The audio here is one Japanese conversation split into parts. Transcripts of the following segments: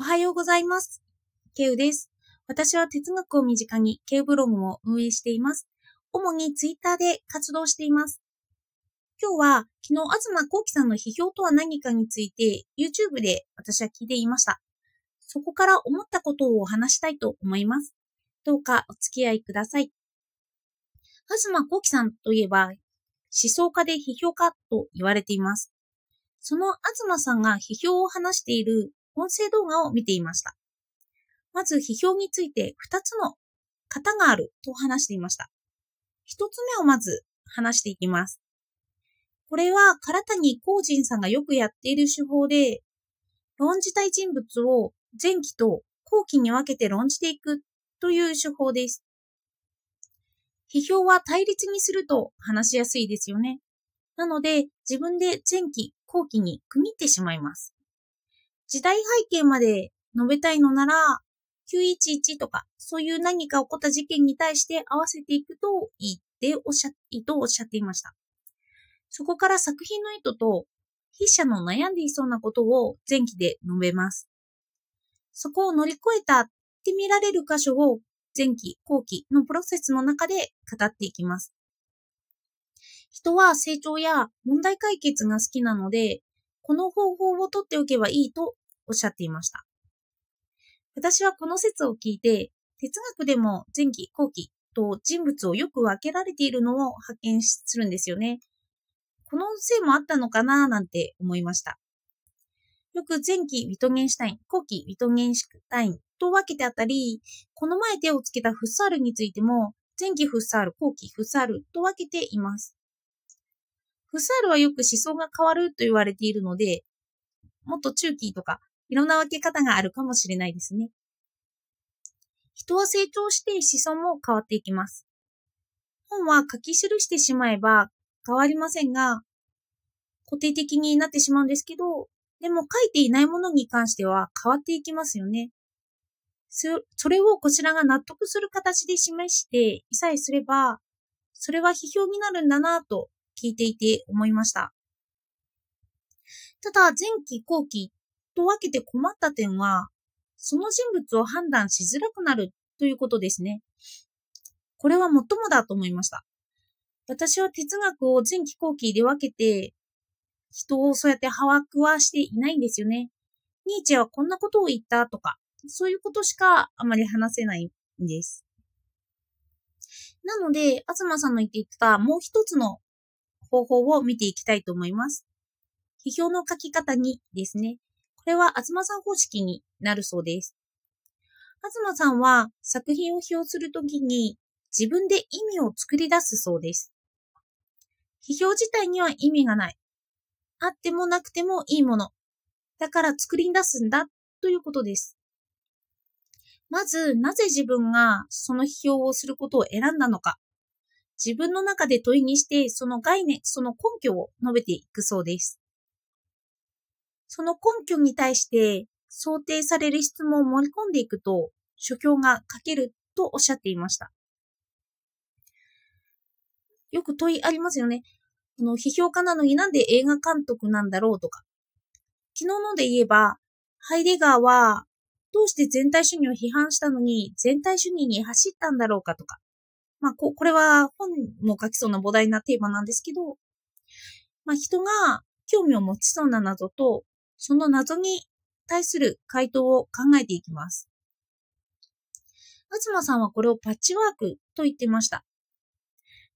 おはようございます。ケウです。私は哲学を身近にケウブログも運営しています。主にツイッターで活動しています。今日は昨日東幸輝さんの批評とは何かについて YouTube で私は聞いていました。そこから思ったことをお話したいと思います。どうかお付き合いください。東幸輝さんといえば思想家で批評家と言われています。その東さんが批評を話している音声動画を見ていました。まず批評について2つの型があると話していました。1つ目をまず話していきます。これは唐谷光人さんがよくやっている手法で、論じたい人物を前期と後期に分けて論じていくという手法です。批評は対立にすると話しやすいですよね。なので自分で前期、後期に区切ってしまいます。時代背景まで述べたいのなら、911とか、そういう何か起こった事件に対して合わせていくといいっておっしゃ、いいとおっしゃっていました。そこから作品の意図と、筆者の悩んでいそうなことを前期で述べます。そこを乗り越えたって見られる箇所を前期、後期のプロセスの中で語っていきます。人は成長や問題解決が好きなので、この方法を取っておけばいいとおっしゃっていました。私はこの説を聞いて、哲学でも前期、後期と人物をよく分けられているのを発見するんですよね。このせいもあったのかななんて思いました。よく前期ウィトゲンシュタイン、後期ウィトゲンシュタインと分けてあったり、この前手をつけたフッサールについても、前期フッサール、後期フッサールと分けています。フサールはよく思想が変わると言われているので、もっと中期とかいろんな分け方があるかもしれないですね。人は成長して思想も変わっていきます。本は書き記してしまえば変わりませんが、固定的になってしまうんですけど、でも書いていないものに関しては変わっていきますよね。そそれをこちらが納得する形で示していさえすれば、それは批評になるんだなぁと聞いていて思いました。ただ、前期後期と分けて困った点は、その人物を判断しづらくなるということですね。これは最もだと思いました。私は哲学を前期後期で分けて、人をそうやって把握はしていないんですよね。ニーチェはこんなことを言ったとか、そういうことしかあまり話せないんです。なので、東さんの言っていたもう一つの方法を見ていきたいと思います。批評の書き方にですね。これは東さん方式になるそうです。東さんは作品を批評するときに自分で意味を作り出すそうです。批評自体には意味がない。あってもなくてもいいもの。だから作り出すんだということです。まず、なぜ自分がその批評をすることを選んだのか。自分の中で問いにして、その概念、その根拠を述べていくそうです。その根拠に対して想定される質問を盛り込んでいくと、書評が書けるとおっしゃっていました。よく問いありますよね。あの批評家なのになんで映画監督なんだろうとか。昨日ので言えば、ハイデガーはどうして全体主義を批判したのに全体主義に走ったんだろうかとか。まあ、ここれは本も書きそうな膨大なテーマなんですけど、まあ、人が興味を持ちそうな謎と、その謎に対する回答を考えていきます。東さんはこれをパッチワークと言ってました。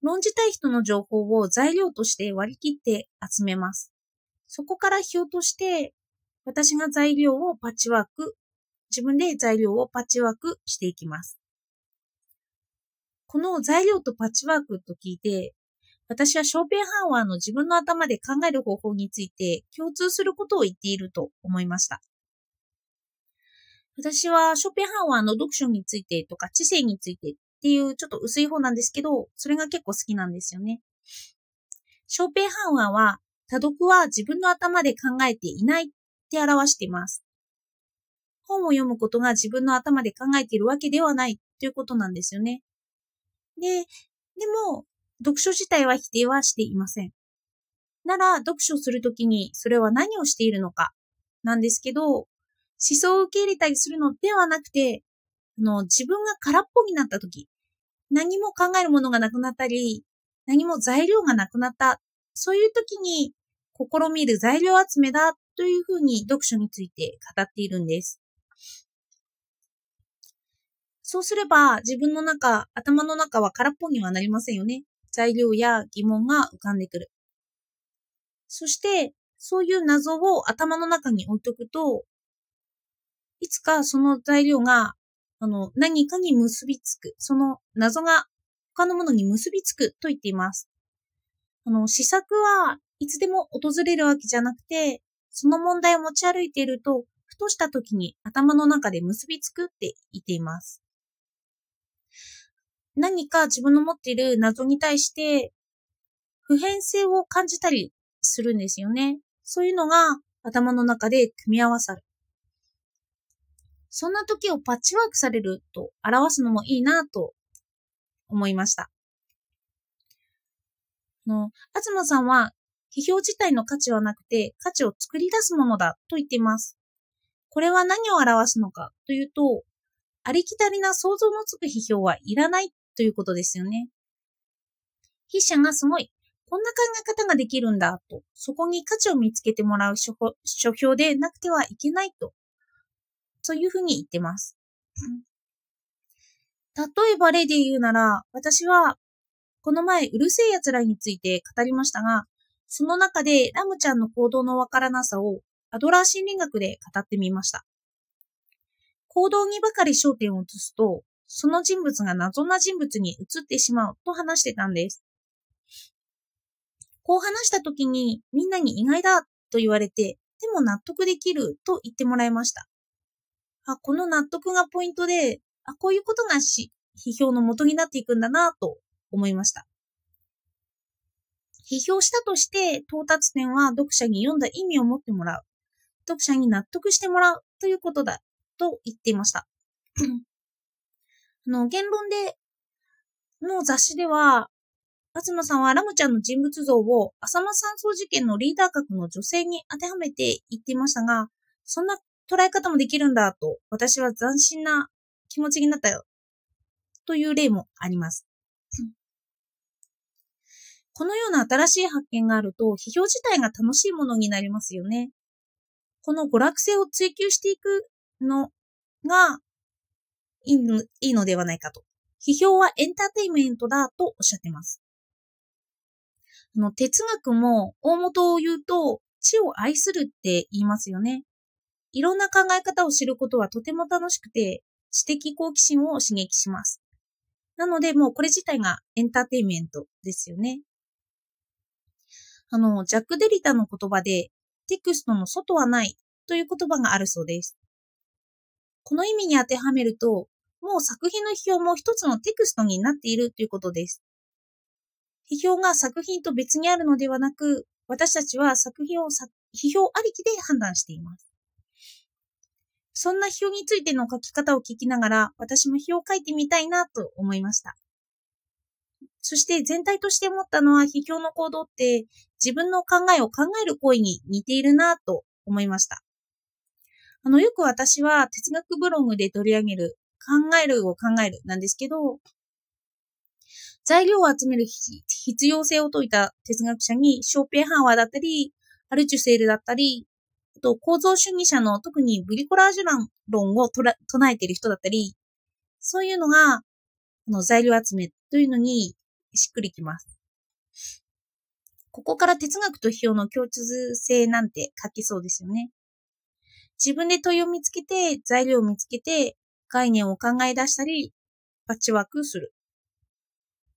論じたい人の情報を材料として割り切って集めます。そこから批評として、私が材料をパッチワーク、自分で材料をパッチワークしていきます。この材料とパッチワークと聞いて、私はショーペンハーワーの自分の頭で考える方法について共通することを言っていると思いました。私はショーペンハーワーの読書についてとか知性についてっていうちょっと薄い方なんですけど、それが結構好きなんですよね。ショーペンハーワーは多読は自分の頭で考えていないって表しています。本を読むことが自分の頭で考えているわけではないということなんですよね。で、でも、読書自体は否定はしていません。なら、読書するときにそれは何をしているのかなんですけど、思想を受け入れたりするのではなくて、あの、自分が空っぽになった時、何も考えるものがなくなったり、何も材料がなくなった、そういう時に試みる材料集めだというふうに読書について語っているんです。そうすれば自分の中、頭の中は空っぽにはなりませんよね。材料や疑問が浮かんでくる。そして、そういう謎を頭の中に置いとくと、いつかその材料が、あの、何かに結びつく。その謎が他のものに結びつくと言っています。あの、試作はいつでも訪れるわけじゃなくて、その問題を持ち歩いていると、ふとした時に頭の中で結びつくって言っています。何か自分の持っている謎に対して普遍性を感じたりするんですよね。そういうのが頭の中で組み合わさる。そんな時をパッチワークされると表すのもいいなと思いました。の、東さんは、批評自体の価値はなくて、価値を作り出すものだと言っています。これは何を表すのかというと、ありきたりな想像のつく批評はいらないということですよね。筆者がすごい、こんな考え方ができるんだと、そこに価値を見つけてもらう書評でなくてはいけないと、そういうふうに言ってます。例えば例で言うなら、私は、この前、うるせえ奴らについて語りましたが、その中でラムちゃんの行動のわからなさをアドラー心理学で語ってみました。行動にばかり焦点を移すと、その人物が謎な人物に移ってしまうと話してたんです。こう話した時にみんなに意外だと言われて、でも納得できると言ってもらいました。あ、この納得がポイントで、あ、こういうことがし、批評の元になっていくんだなと思いました。批評したとして到達点は読者に読んだ意味を持ってもらう。読者に納得してもらうということだと言っていました。あの、言論での雑誌では、東さんはラムちゃんの人物像を浅間山荘事件のリーダー格の女性に当てはめて言っていましたが、そんな捉え方もできるんだと、私は斬新な気持ちになったよ。という例もあります。このような新しい発見があると、批評自体が楽しいものになりますよね。この娯楽性を追求していくのがいいのいいのではないかと。批評はエンターテイメントだとおっしゃってます。あの哲学も大元を言うと、知を愛するって言いますよね。いろんな考え方を知ることはとても楽しくて、知的好奇心を刺激します。なので、もうこれ自体がエンターテイメントですよね。あの、ジャック・デリタの言葉で、テクストの外はないという言葉があるそうです。この意味に当てはめると、もう作品の批評も一つのテクストになっているということです。批評が作品と別にあるのではなく、私たちは作品を批評ありきで判断しています。そんな批評についての書き方を聞きながら、私も批評を書いてみたいなと思いました。そして全体として思ったのは、批評の行動って自分の考えを考える行為に似ているなと思いました。あの、よく私は哲学ブログで取り上げる考えるを考えるなんですけど、材料を集める必要性を説いた哲学者に、ショーペンハーワーだったり、アルチュセールだったり、あと構造主義者の特にブリコラージュ論を唱えている人だったり、そういうのが、この材料集めというのにしっくりきます。ここから哲学と批評の共通性なんて書きそうですよね。自分で問いを見つけて、材料を見つけて、概念を考え出したり、パッチワークする。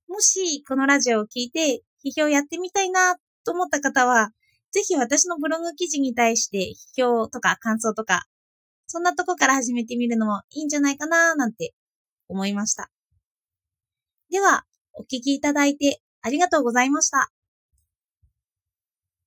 もし、このラジオを聞いて、批評やってみたいなと思った方は、ぜひ私のブログ記事に対して批評とか感想とか、そんなとこから始めてみるのもいいんじゃないかななんて思いました。では、お聞きいただいてありがとうございました。